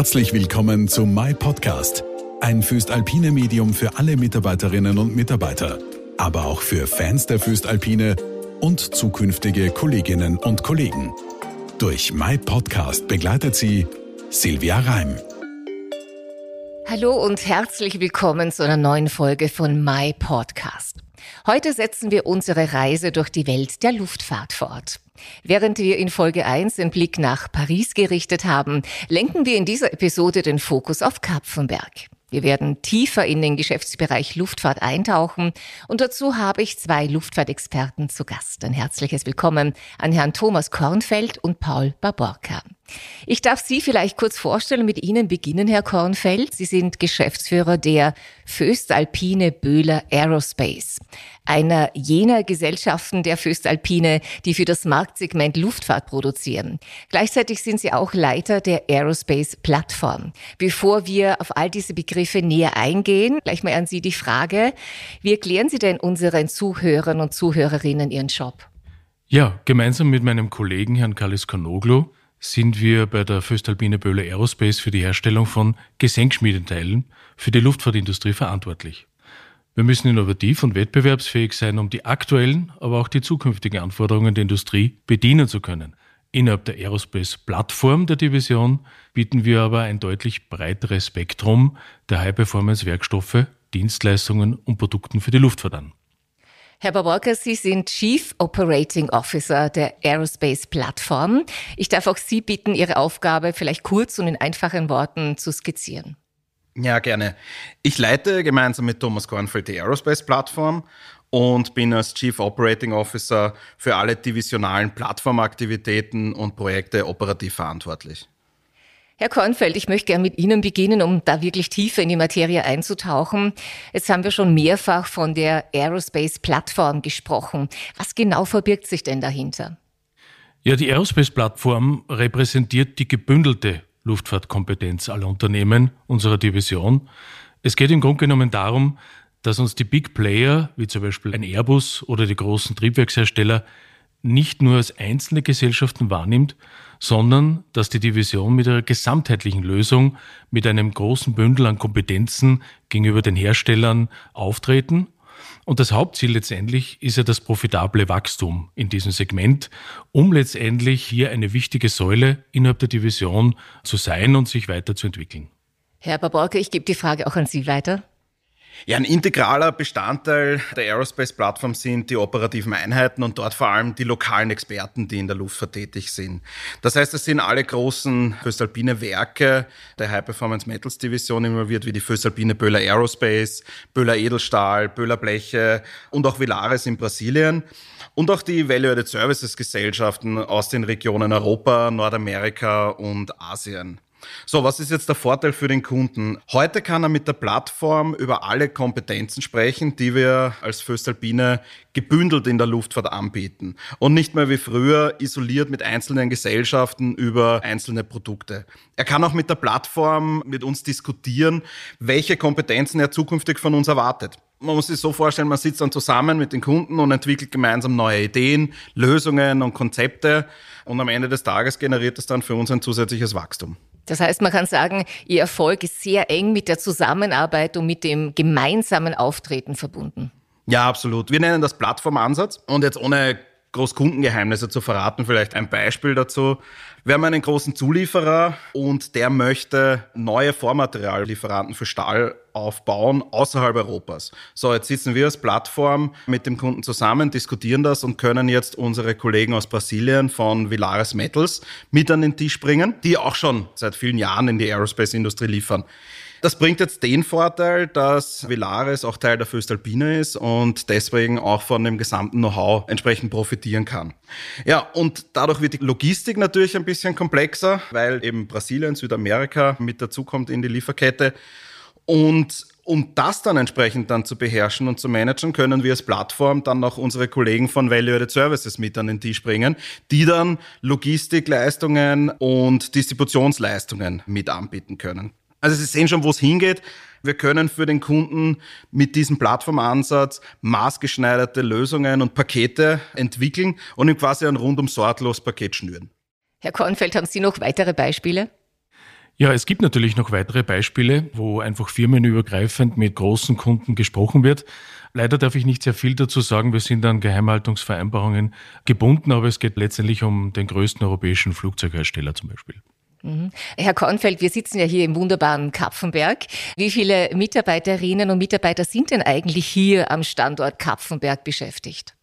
Herzlich willkommen zu My Podcast, ein Föstalpine Medium für alle Mitarbeiterinnen und Mitarbeiter, aber auch für Fans der Föstalpine und zukünftige Kolleginnen und Kollegen. Durch My Podcast begleitet sie Silvia Reim. Hallo und herzlich willkommen zu einer neuen Folge von My Podcast. Heute setzen wir unsere Reise durch die Welt der Luftfahrt fort. Während wir in Folge 1 den Blick nach Paris gerichtet haben, lenken wir in dieser Episode den Fokus auf Kapfenberg. Wir werden tiefer in den Geschäftsbereich Luftfahrt eintauchen und dazu habe ich zwei Luftfahrtexperten zu Gast. Ein herzliches Willkommen an Herrn Thomas Kornfeld und Paul Baborka. Ich darf Sie vielleicht kurz vorstellen, mit Ihnen beginnen, Herr Kornfeld. Sie sind Geschäftsführer der Föstalpine Böhler Aerospace, einer jener Gesellschaften der Föstalpine, die für das Marktsegment Luftfahrt produzieren. Gleichzeitig sind Sie auch Leiter der Aerospace Plattform. Bevor wir auf all diese Begriffe näher eingehen, gleich mal an Sie die Frage, wie erklären Sie denn unseren Zuhörern und Zuhörerinnen Ihren Job? Ja, gemeinsam mit meinem Kollegen Herrn Kalis Kanoglu sind wir bei der Föstalpine Böhler Aerospace für die Herstellung von Gesenkschmiedenteilen für die Luftfahrtindustrie verantwortlich. Wir müssen innovativ und wettbewerbsfähig sein, um die aktuellen, aber auch die zukünftigen Anforderungen der Industrie bedienen zu können. Innerhalb der Aerospace-Plattform der Division bieten wir aber ein deutlich breiteres Spektrum der High-Performance-Werkstoffe, Dienstleistungen und Produkten für die Luftfahrt an. Herr Baborka, Sie sind Chief Operating Officer der Aerospace Plattform. Ich darf auch Sie bitten, Ihre Aufgabe vielleicht kurz und in einfachen Worten zu skizzieren. Ja, gerne. Ich leite gemeinsam mit Thomas Kornfeld die Aerospace Plattform und bin als Chief Operating Officer für alle divisionalen Plattformaktivitäten und Projekte operativ verantwortlich. Herr Kornfeld, ich möchte gerne mit Ihnen beginnen, um da wirklich tiefer in die Materie einzutauchen. Jetzt haben wir schon mehrfach von der Aerospace-Plattform gesprochen. Was genau verbirgt sich denn dahinter? Ja, die Aerospace-Plattform repräsentiert die gebündelte Luftfahrtkompetenz aller Unternehmen unserer Division. Es geht im Grunde genommen darum, dass uns die Big Player, wie zum Beispiel ein Airbus oder die großen Triebwerkshersteller, nicht nur als einzelne Gesellschaften wahrnimmt, sondern dass die Division mit ihrer gesamtheitlichen Lösung, mit einem großen Bündel an Kompetenzen gegenüber den Herstellern auftreten. Und das Hauptziel letztendlich ist ja das profitable Wachstum in diesem Segment, um letztendlich hier eine wichtige Säule innerhalb der Division zu sein und sich weiterzuentwickeln. Herr Baborke, ich gebe die Frage auch an Sie weiter. Ja, ein integraler Bestandteil der Aerospace-Plattform sind die operativen Einheiten und dort vor allem die lokalen Experten, die in der Luftfahrt tätig sind. Das heißt, es sind alle großen Föstalpine Werke der High Performance Metals Division involviert, wie die Föstalpine Böhler Aerospace, Böhler Edelstahl, Böhler Bleche und auch Villares in Brasilien. Und auch die Value-Added Services Gesellschaften aus den Regionen Europa, Nordamerika und Asien. So, was ist jetzt der Vorteil für den Kunden? Heute kann er mit der Plattform über alle Kompetenzen sprechen, die wir als Föstalpine gebündelt in der Luftfahrt anbieten und nicht mehr wie früher isoliert mit einzelnen Gesellschaften über einzelne Produkte. Er kann auch mit der Plattform mit uns diskutieren, welche Kompetenzen er zukünftig von uns erwartet man muss sich so vorstellen, man sitzt dann zusammen mit den Kunden und entwickelt gemeinsam neue Ideen, Lösungen und Konzepte. Und am Ende des Tages generiert das dann für uns ein zusätzliches Wachstum. Das heißt, man kann sagen, Ihr Erfolg ist sehr eng mit der Zusammenarbeit und mit dem gemeinsamen Auftreten verbunden. Ja, absolut. Wir nennen das Plattformansatz. Und jetzt ohne Großkundengeheimnisse zu verraten, vielleicht ein Beispiel dazu. Wir haben einen großen Zulieferer und der möchte neue Vormateriallieferanten für Stahl aufbauen außerhalb Europas. So, jetzt sitzen wir als Plattform mit dem Kunden zusammen, diskutieren das und können jetzt unsere Kollegen aus Brasilien von Villares Metals mit an den Tisch bringen, die auch schon seit vielen Jahren in die Aerospace-Industrie liefern. Das bringt jetzt den Vorteil, dass Villares auch Teil der Föstalpine ist und deswegen auch von dem gesamten Know-how entsprechend profitieren kann. Ja, und dadurch wird die Logistik natürlich ein bisschen komplexer, weil eben Brasilien, Südamerika mit dazukommt in die Lieferkette. Und um das dann entsprechend dann zu beherrschen und zu managen, können wir als Plattform dann auch unsere Kollegen von Value-Added Services mit an den Tisch bringen, die dann Logistikleistungen und Distributionsleistungen mit anbieten können. Also Sie sehen schon, wo es hingeht. Wir können für den Kunden mit diesem Plattformansatz maßgeschneiderte Lösungen und Pakete entwickeln und ihm quasi ein rundum sorglos Paket schnüren. Herr Kornfeld, haben Sie noch weitere Beispiele? Ja, es gibt natürlich noch weitere Beispiele, wo einfach firmenübergreifend mit großen Kunden gesprochen wird. Leider darf ich nicht sehr viel dazu sagen. Wir sind an Geheimhaltungsvereinbarungen gebunden, aber es geht letztendlich um den größten europäischen Flugzeughersteller zum Beispiel. Mhm. Herr Kornfeld, wir sitzen ja hier im wunderbaren Kapfenberg. Wie viele Mitarbeiterinnen und Mitarbeiter sind denn eigentlich hier am Standort Kapfenberg beschäftigt?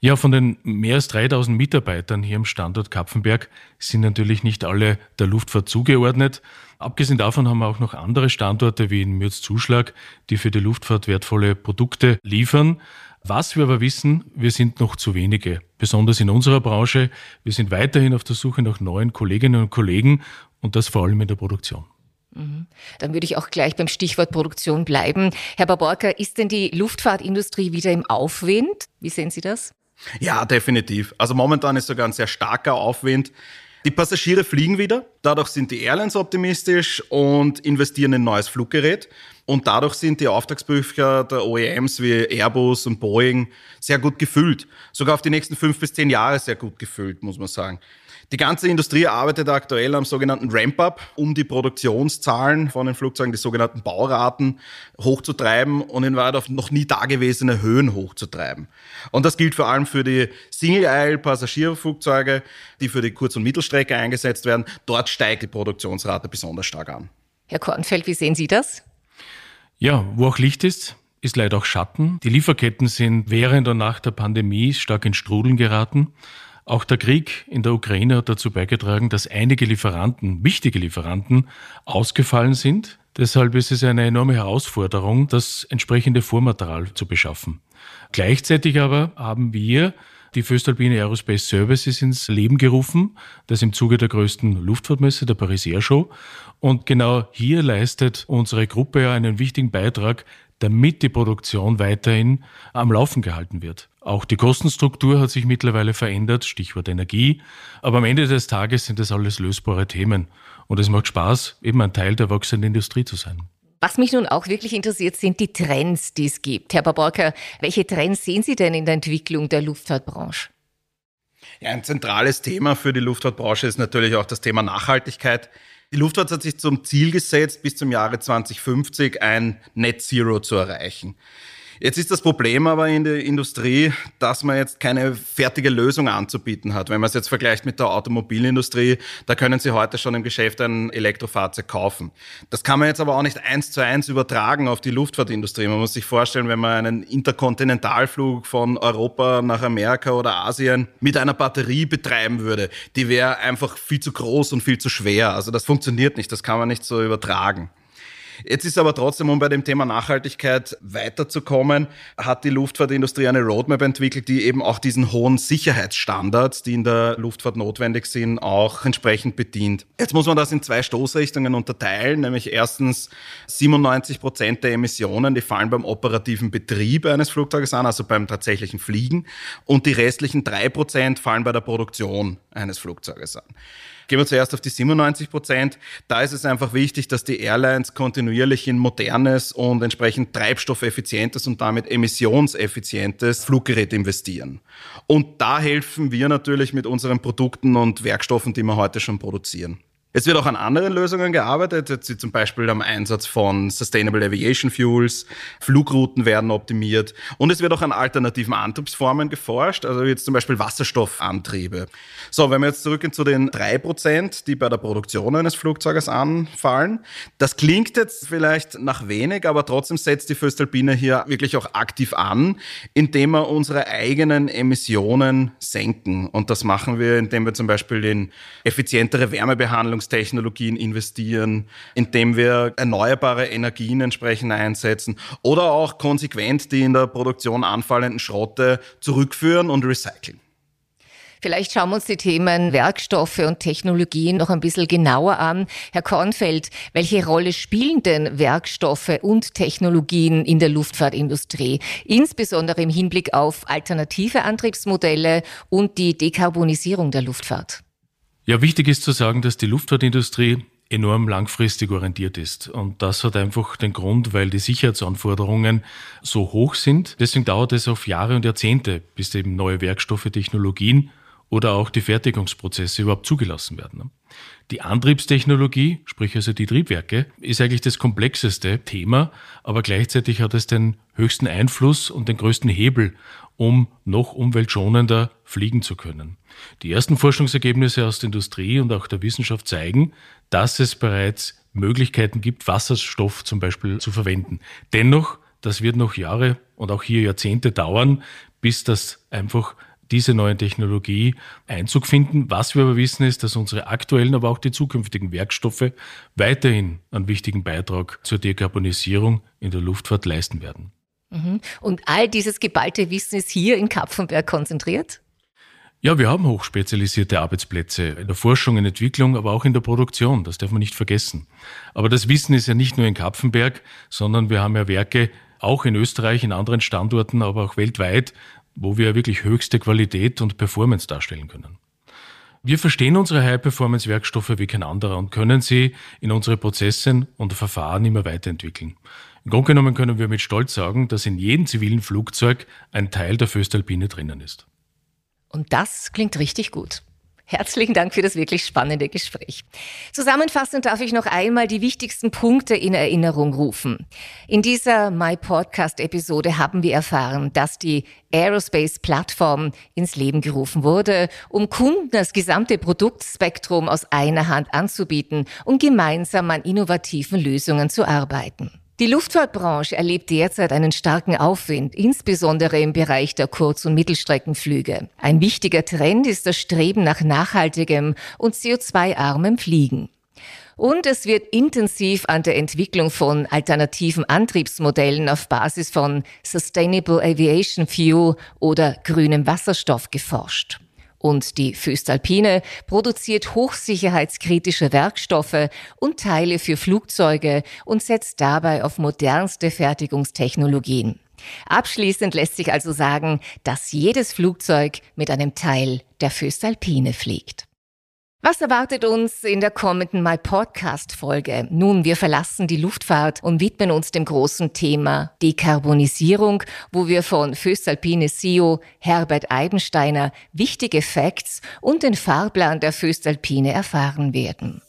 Ja, von den mehr als 3000 Mitarbeitern hier am Standort Kapfenberg sind natürlich nicht alle der Luftfahrt zugeordnet. Abgesehen davon haben wir auch noch andere Standorte wie in Mürz-Zuschlag, die für die Luftfahrt wertvolle Produkte liefern. Was wir aber wissen, wir sind noch zu wenige, besonders in unserer Branche. Wir sind weiterhin auf der Suche nach neuen Kolleginnen und Kollegen und das vor allem in der Produktion. Mhm. Dann würde ich auch gleich beim Stichwort Produktion bleiben. Herr Baborka, ist denn die Luftfahrtindustrie wieder im Aufwind? Wie sehen Sie das? Ja, definitiv. Also momentan ist sogar ein sehr starker Aufwind. Die Passagiere fliegen wieder, dadurch sind die Airlines optimistisch und investieren in neues Fluggerät. Und dadurch sind die Auftragsbücher der OEMs wie Airbus und Boeing sehr gut gefüllt. Sogar auf die nächsten fünf bis zehn Jahre sehr gut gefüllt, muss man sagen. Die ganze Industrie arbeitet aktuell am sogenannten Ramp-up, um die Produktionszahlen von den Flugzeugen, die sogenannten Bauraten, hochzutreiben und in Wahrheit auf noch nie dagewesene Höhen hochzutreiben. Und das gilt vor allem für die Single-Aisle-Passagierflugzeuge, die für die Kurz- und Mittelstrecke eingesetzt werden. Dort steigt die Produktionsrate besonders stark an. Herr Kornfeld, wie sehen Sie das? Ja, wo auch Licht ist, ist leider auch Schatten. Die Lieferketten sind während und nach der Pandemie stark in Strudeln geraten. Auch der Krieg in der Ukraine hat dazu beigetragen, dass einige Lieferanten, wichtige Lieferanten, ausgefallen sind. Deshalb ist es eine enorme Herausforderung, das entsprechende Vormaterial zu beschaffen. Gleichzeitig aber haben wir die Föstalpine Aerospace Services ins Leben gerufen, das im Zuge der größten Luftfahrtmesse, der Paris Air Show. Und genau hier leistet unsere Gruppe ja einen wichtigen Beitrag, damit die Produktion weiterhin am Laufen gehalten wird. Auch die Kostenstruktur hat sich mittlerweile verändert, Stichwort Energie. Aber am Ende des Tages sind das alles lösbare Themen. Und es macht Spaß, eben ein Teil der wachsenden Industrie zu sein. Was mich nun auch wirklich interessiert, sind die Trends, die es gibt. Herr Baborka, welche Trends sehen Sie denn in der Entwicklung der Luftfahrtbranche? Ja, ein zentrales Thema für die Luftfahrtbranche ist natürlich auch das Thema Nachhaltigkeit. Die Luftfahrt hat sich zum Ziel gesetzt, bis zum Jahre 2050 ein Net Zero zu erreichen. Jetzt ist das Problem aber in der Industrie, dass man jetzt keine fertige Lösung anzubieten hat. Wenn man es jetzt vergleicht mit der Automobilindustrie, da können Sie heute schon im Geschäft ein Elektrofahrzeug kaufen. Das kann man jetzt aber auch nicht eins zu eins übertragen auf die Luftfahrtindustrie. Man muss sich vorstellen, wenn man einen Interkontinentalflug von Europa nach Amerika oder Asien mit einer Batterie betreiben würde, die wäre einfach viel zu groß und viel zu schwer. Also das funktioniert nicht, das kann man nicht so übertragen. Jetzt ist aber trotzdem, um bei dem Thema Nachhaltigkeit weiterzukommen, hat die Luftfahrtindustrie eine Roadmap entwickelt, die eben auch diesen hohen Sicherheitsstandards, die in der Luftfahrt notwendig sind, auch entsprechend bedient. Jetzt muss man das in zwei Stoßrichtungen unterteilen, nämlich erstens 97 Prozent der Emissionen, die fallen beim operativen Betrieb eines Flugzeuges an, also beim tatsächlichen Fliegen, und die restlichen drei Prozent fallen bei der Produktion eines Flugzeuges an. Gehen wir zuerst auf die 97 Prozent. Da ist es einfach wichtig, dass die Airlines kontinuierlich in modernes und entsprechend treibstoffeffizientes und damit emissionseffizientes Fluggerät investieren. Und da helfen wir natürlich mit unseren Produkten und Werkstoffen, die wir heute schon produzieren. Es wird auch an anderen Lösungen gearbeitet, wie zum Beispiel am Einsatz von Sustainable Aviation Fuels, Flugrouten werden optimiert und es wird auch an alternativen Antriebsformen geforscht, also jetzt zum Beispiel Wasserstoffantriebe. So, wenn wir jetzt zurückgehen zu den drei Prozent, die bei der Produktion eines Flugzeuges anfallen, das klingt jetzt vielleicht nach wenig, aber trotzdem setzt die Föstalpine hier wirklich auch aktiv an, indem wir unsere eigenen Emissionen senken. Und das machen wir, indem wir zum Beispiel in effizientere Wärmebehandlung Verbrennungstechnologien investieren, indem wir erneuerbare Energien entsprechend einsetzen oder auch konsequent die in der Produktion anfallenden Schrotte zurückführen und recyceln. Vielleicht schauen wir uns die Themen Werkstoffe und Technologien noch ein bisschen genauer an. Herr Kornfeld, welche Rolle spielen denn Werkstoffe und Technologien in der Luftfahrtindustrie, insbesondere im Hinblick auf alternative Antriebsmodelle und die Dekarbonisierung der Luftfahrt? Ja, wichtig ist zu sagen, dass die Luftfahrtindustrie enorm langfristig orientiert ist. Und das hat einfach den Grund, weil die Sicherheitsanforderungen so hoch sind. Deswegen dauert es auf Jahre und Jahrzehnte, bis eben neue Werkstoffe, Technologien oder auch die Fertigungsprozesse überhaupt zugelassen werden. Die Antriebstechnologie, sprich also die Triebwerke, ist eigentlich das komplexeste Thema, aber gleichzeitig hat es den höchsten Einfluss und den größten Hebel, um noch umweltschonender fliegen zu können. Die ersten Forschungsergebnisse aus der Industrie und auch der Wissenschaft zeigen, dass es bereits Möglichkeiten gibt, Wasserstoff zum Beispiel zu verwenden. Dennoch, das wird noch Jahre und auch hier Jahrzehnte dauern, bis das einfach diese neue Technologie Einzug finden. Was wir aber wissen, ist, dass unsere aktuellen, aber auch die zukünftigen Werkstoffe weiterhin einen wichtigen Beitrag zur Dekarbonisierung in der Luftfahrt leisten werden. Mhm. Und all dieses geballte Wissen ist hier in Kapfenberg konzentriert? Ja, wir haben hochspezialisierte Arbeitsplätze in der Forschung, in Entwicklung, aber auch in der Produktion. Das darf man nicht vergessen. Aber das Wissen ist ja nicht nur in Kapfenberg, sondern wir haben ja Werke auch in Österreich, in anderen Standorten, aber auch weltweit, wo wir wirklich höchste Qualität und Performance darstellen können. Wir verstehen unsere High-Performance-Werkstoffe wie kein anderer und können sie in unsere Prozesse und Verfahren immer weiterentwickeln. Im Grunde genommen können wir mit Stolz sagen, dass in jedem zivilen Flugzeug ein Teil der Föstalpine drinnen ist. Und das klingt richtig gut. Herzlichen Dank für das wirklich spannende Gespräch. Zusammenfassend darf ich noch einmal die wichtigsten Punkte in Erinnerung rufen. In dieser My Podcast Episode haben wir erfahren, dass die Aerospace Plattform ins Leben gerufen wurde, um Kunden das gesamte Produktspektrum aus einer Hand anzubieten und gemeinsam an innovativen Lösungen zu arbeiten. Die Luftfahrtbranche erlebt derzeit einen starken Aufwind, insbesondere im Bereich der Kurz- und Mittelstreckenflüge. Ein wichtiger Trend ist das Streben nach nachhaltigem und CO2-armem Fliegen. Und es wird intensiv an der Entwicklung von alternativen Antriebsmodellen auf Basis von Sustainable Aviation Fuel oder grünem Wasserstoff geforscht. Und die Föstalpine produziert hochsicherheitskritische Werkstoffe und Teile für Flugzeuge und setzt dabei auf modernste Fertigungstechnologien. Abschließend lässt sich also sagen, dass jedes Flugzeug mit einem Teil der Föstalpine fliegt. Was erwartet uns in der kommenden My Podcast Folge? Nun, wir verlassen die Luftfahrt und widmen uns dem großen Thema Dekarbonisierung, wo wir von Föstalpine CEO Herbert Eibensteiner wichtige Facts und den Fahrplan der Föstalpine erfahren werden.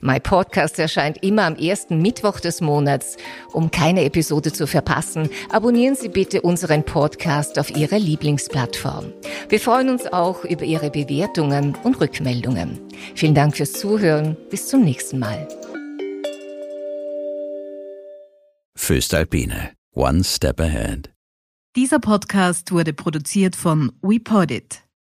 My Podcast erscheint immer am ersten Mittwoch des Monats. Um keine Episode zu verpassen, abonnieren Sie bitte unseren Podcast auf Ihrer Lieblingsplattform. Wir freuen uns auch über Ihre Bewertungen und Rückmeldungen. Vielen Dank fürs Zuhören. Bis zum nächsten Mal. Föstalpine. One Step Ahead. Dieser Podcast wurde produziert von WePodit.